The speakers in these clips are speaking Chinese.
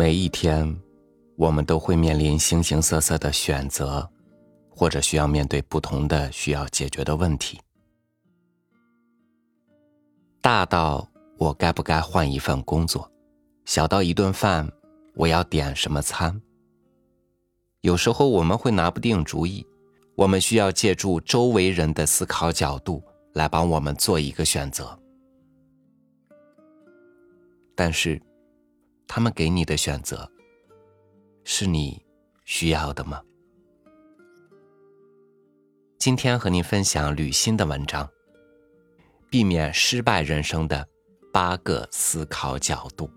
每一天，我们都会面临形形色色的选择，或者需要面对不同的需要解决的问题。大到我该不该换一份工作，小到一顿饭我要点什么餐。有时候我们会拿不定主意，我们需要借助周围人的思考角度来帮我们做一个选择。但是，他们给你的选择，是你需要的吗？今天和您分享吕欣的文章，避免失败人生的八个思考角度。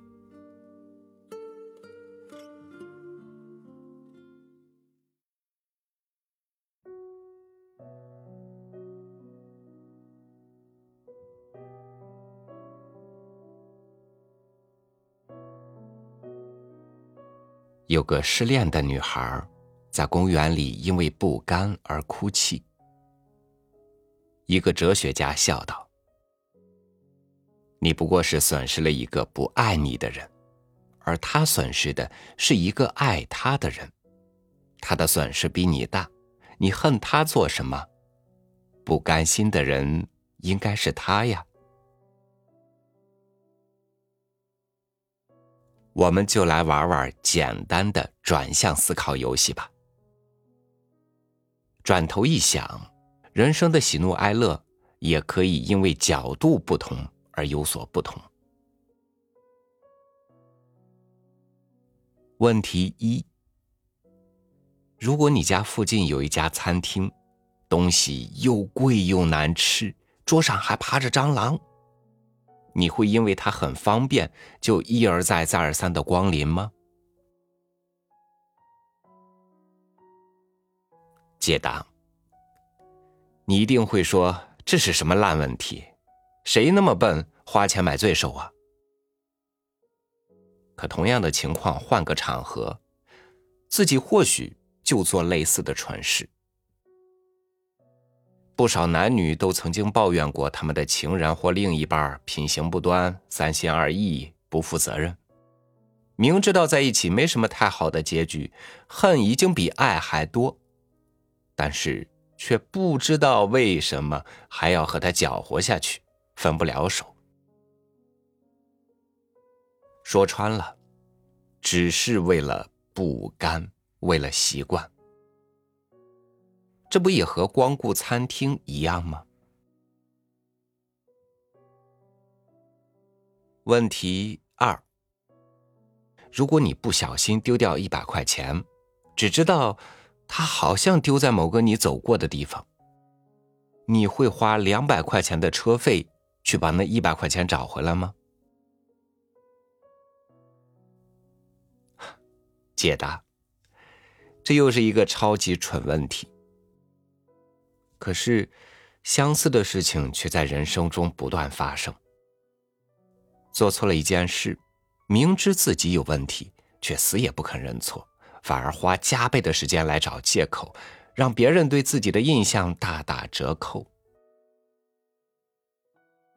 有个失恋的女孩，在公园里因为不甘而哭泣。一个哲学家笑道：“你不过是损失了一个不爱你的人，而他损失的是一个爱他的人。他的损失比你大，你恨他做什么？不甘心的人应该是他呀。”我们就来玩玩简单的转向思考游戏吧。转头一想，人生的喜怒哀乐也可以因为角度不同而有所不同。问题一：如果你家附近有一家餐厅，东西又贵又难吃，桌上还趴着蟑螂。你会因为它很方便就一而再再而三的光临吗？解答：你一定会说这是什么烂问题？谁那么笨花钱买罪受啊？可同样的情况换个场合，自己或许就做类似的蠢事。不少男女都曾经抱怨过他们的情人或另一半品行不端、三心二意、不负责任。明知道在一起没什么太好的结局，恨已经比爱还多，但是却不知道为什么还要和他搅和下去，分不了手。说穿了，只是为了不甘，为了习惯。这不也和光顾餐厅一样吗？问题二：如果你不小心丢掉一百块钱，只知道它好像丢在某个你走过的地方，你会花两百块钱的车费去把那一百块钱找回来吗？解答：这又是一个超级蠢问题。可是，相似的事情却在人生中不断发生。做错了一件事，明知自己有问题，却死也不肯认错，反而花加倍的时间来找借口，让别人对自己的印象大打折扣。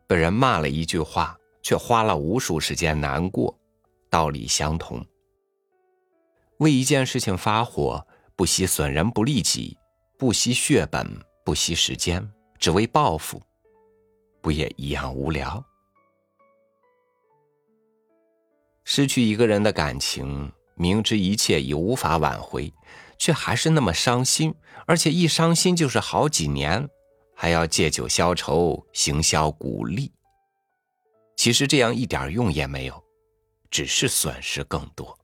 被人骂了一句话，却花了无数时间难过，道理相同。为一件事情发火，不惜损人不利己，不惜血本。不惜时间，只为报复，不也一样无聊？失去一个人的感情，明知一切已无法挽回，却还是那么伤心，而且一伤心就是好几年，还要借酒消愁，行销鼓励。其实这样一点用也没有，只是损失更多。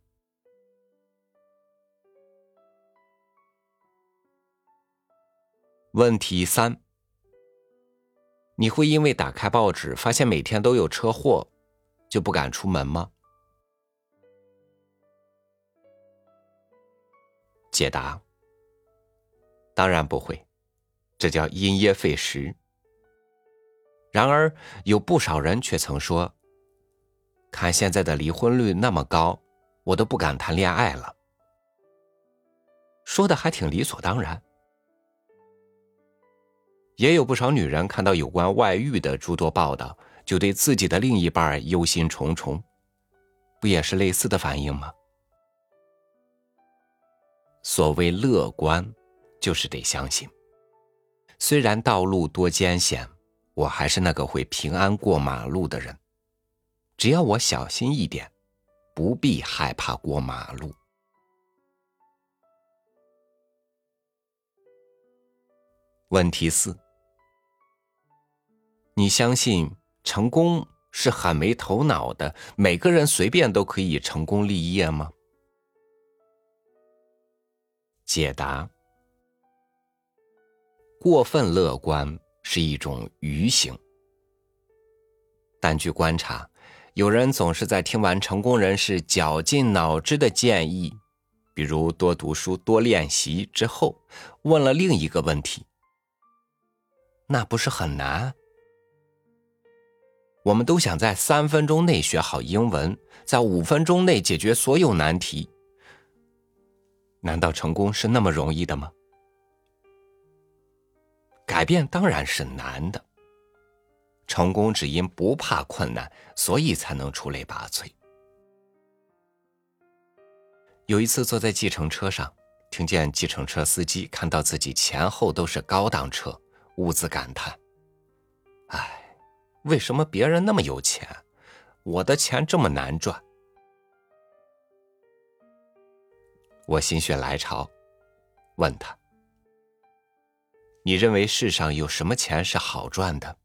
问题三：你会因为打开报纸发现每天都有车祸，就不敢出门吗？解答：当然不会，这叫因噎废食。然而，有不少人却曾说：“看现在的离婚率那么高，我都不敢谈恋爱了。”说的还挺理所当然。也有不少女人看到有关外遇的诸多报道，就对自己的另一半忧心忡忡，不也是类似的反应吗？所谓乐观，就是得相信。虽然道路多艰险，我还是那个会平安过马路的人。只要我小心一点，不必害怕过马路。问题四：你相信成功是很没头脑的，每个人随便都可以成功立业吗？解答：过分乐观是一种愚行。但据观察，有人总是在听完成功人士绞尽脑汁的建议，比如多读书、多练习之后，问了另一个问题：“那不是很难？”我们都想在三分钟内学好英文，在五分钟内解决所有难题。难道成功是那么容易的吗？改变当然是难的。成功只因不怕困难，所以才能出类拔萃。有一次坐在计程车上，听见计程车司机看到自己前后都是高档车，兀自感叹：“哎，为什么别人那么有钱，我的钱这么难赚？”我心血来潮，问他：“你认为世上有什么钱是好赚的？”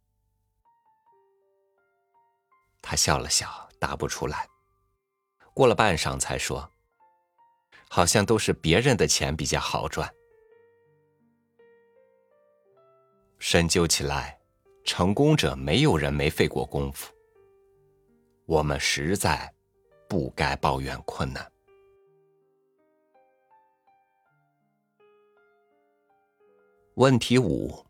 他笑了笑，答不出来。过了半晌，才说：“好像都是别人的钱比较好赚。”深究起来，成功者没有人没费过功夫。我们实在不该抱怨困难。问题五：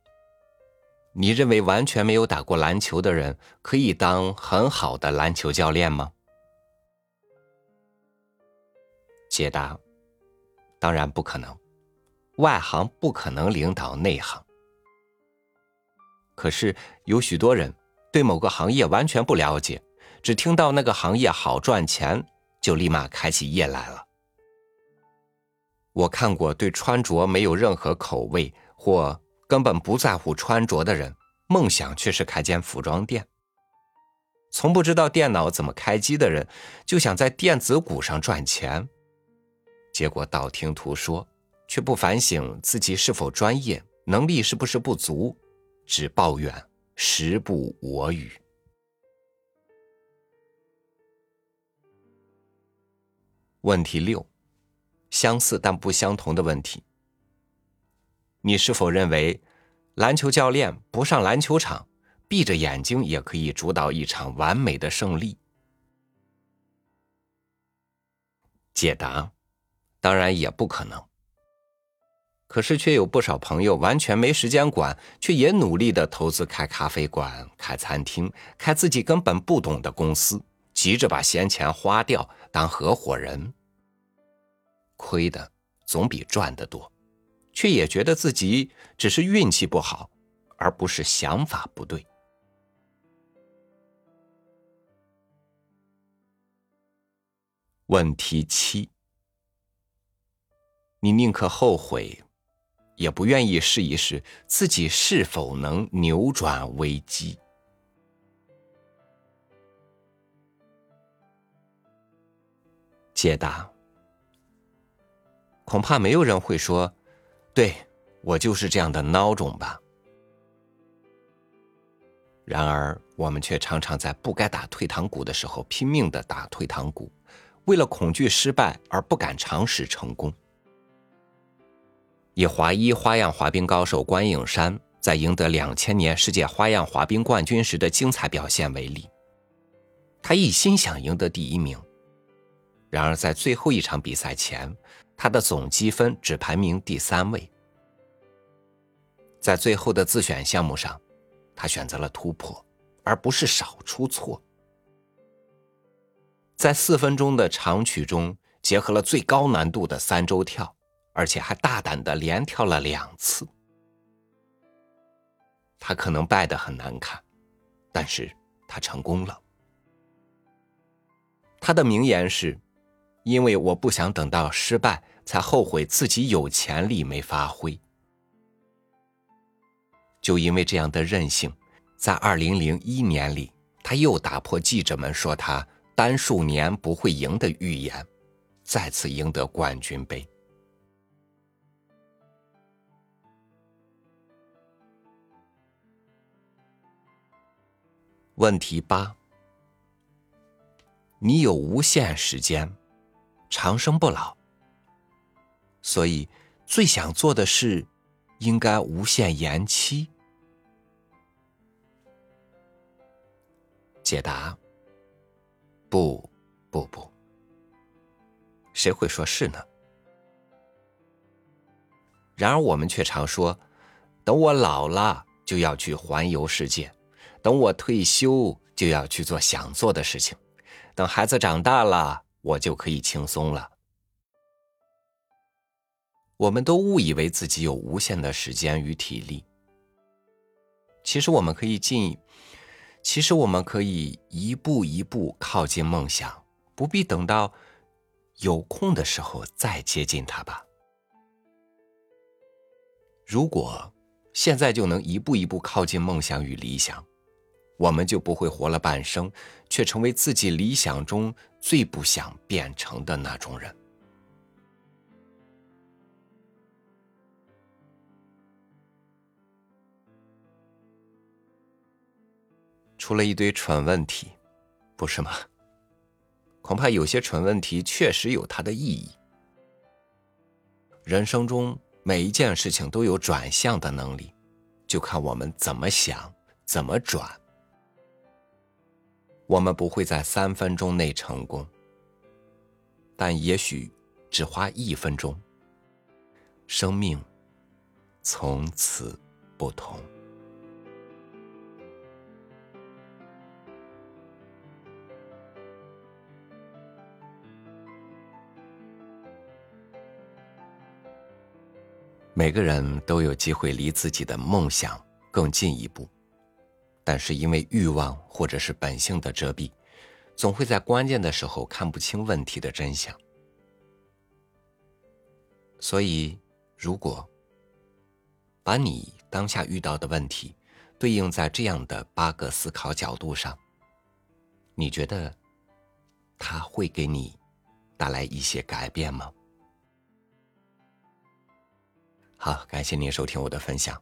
你认为完全没有打过篮球的人可以当很好的篮球教练吗？解答：当然不可能，外行不可能领导内行。可是有许多人对某个行业完全不了解，只听到那个行业好赚钱，就立马开起业来了。我看过对穿着没有任何口味。或根本不在乎穿着的人，梦想却是开间服装店。从不知道电脑怎么开机的人，就想在电子股上赚钱，结果道听途说，却不反省自己是否专业，能力是不是不足，只抱怨时不我与。问题六，相似但不相同的问题。你是否认为，篮球教练不上篮球场，闭着眼睛也可以主导一场完美的胜利？解答：当然也不可能。可是却有不少朋友完全没时间管，却也努力的投资开咖啡馆、开餐厅、开自己根本不懂的公司，急着把闲钱花掉当合伙人，亏的总比赚的多。却也觉得自己只是运气不好，而不是想法不对。问题七：你宁可后悔，也不愿意试一试自己是否能扭转危机？解答：恐怕没有人会说。对，我就是这样的孬种吧。然而，我们却常常在不该打退堂鼓的时候拼命的打退堂鼓，为了恐惧失败而不敢尝试成功。以华一花样滑冰高手关颖珊在赢得两千年世界花样滑冰冠军时的精彩表现为例，他一心想赢得第一名，然而在最后一场比赛前。他的总积分只排名第三位，在最后的自选项目上，他选择了突破，而不是少出错。在四分钟的长曲中，结合了最高难度的三周跳，而且还大胆的连跳了两次。他可能败得很难看，但是他成功了。他的名言是。因为我不想等到失败才后悔自己有潜力没发挥。就因为这样的任性，在二零零一年里，他又打破记者们说他单数年不会赢的预言，再次赢得冠军杯。问题八：你有无限时间，长生不老，所以最想做的事应该无限延期。解答：不，不，不，谁会说是呢？然而我们却常说，等我老了就要去环游世界。等我退休，就要去做想做的事情；等孩子长大了，我就可以轻松了。我们都误以为自己有无限的时间与体力，其实我们可以进，其实我们可以一步一步靠近梦想，不必等到有空的时候再接近它吧。如果现在就能一步一步靠近梦想与理想。我们就不会活了半生，却成为自己理想中最不想变成的那种人。出了一堆蠢问题，不是吗？恐怕有些蠢问题确实有它的意义。人生中每一件事情都有转向的能力，就看我们怎么想，怎么转。我们不会在三分钟内成功，但也许只花一分钟，生命从此不同。每个人都有机会离自己的梦想更进一步。但是因为欲望或者是本性的遮蔽，总会在关键的时候看不清问题的真相。所以，如果把你当下遇到的问题对应在这样的八个思考角度上，你觉得它会给你带来一些改变吗？好，感谢您收听我的分享。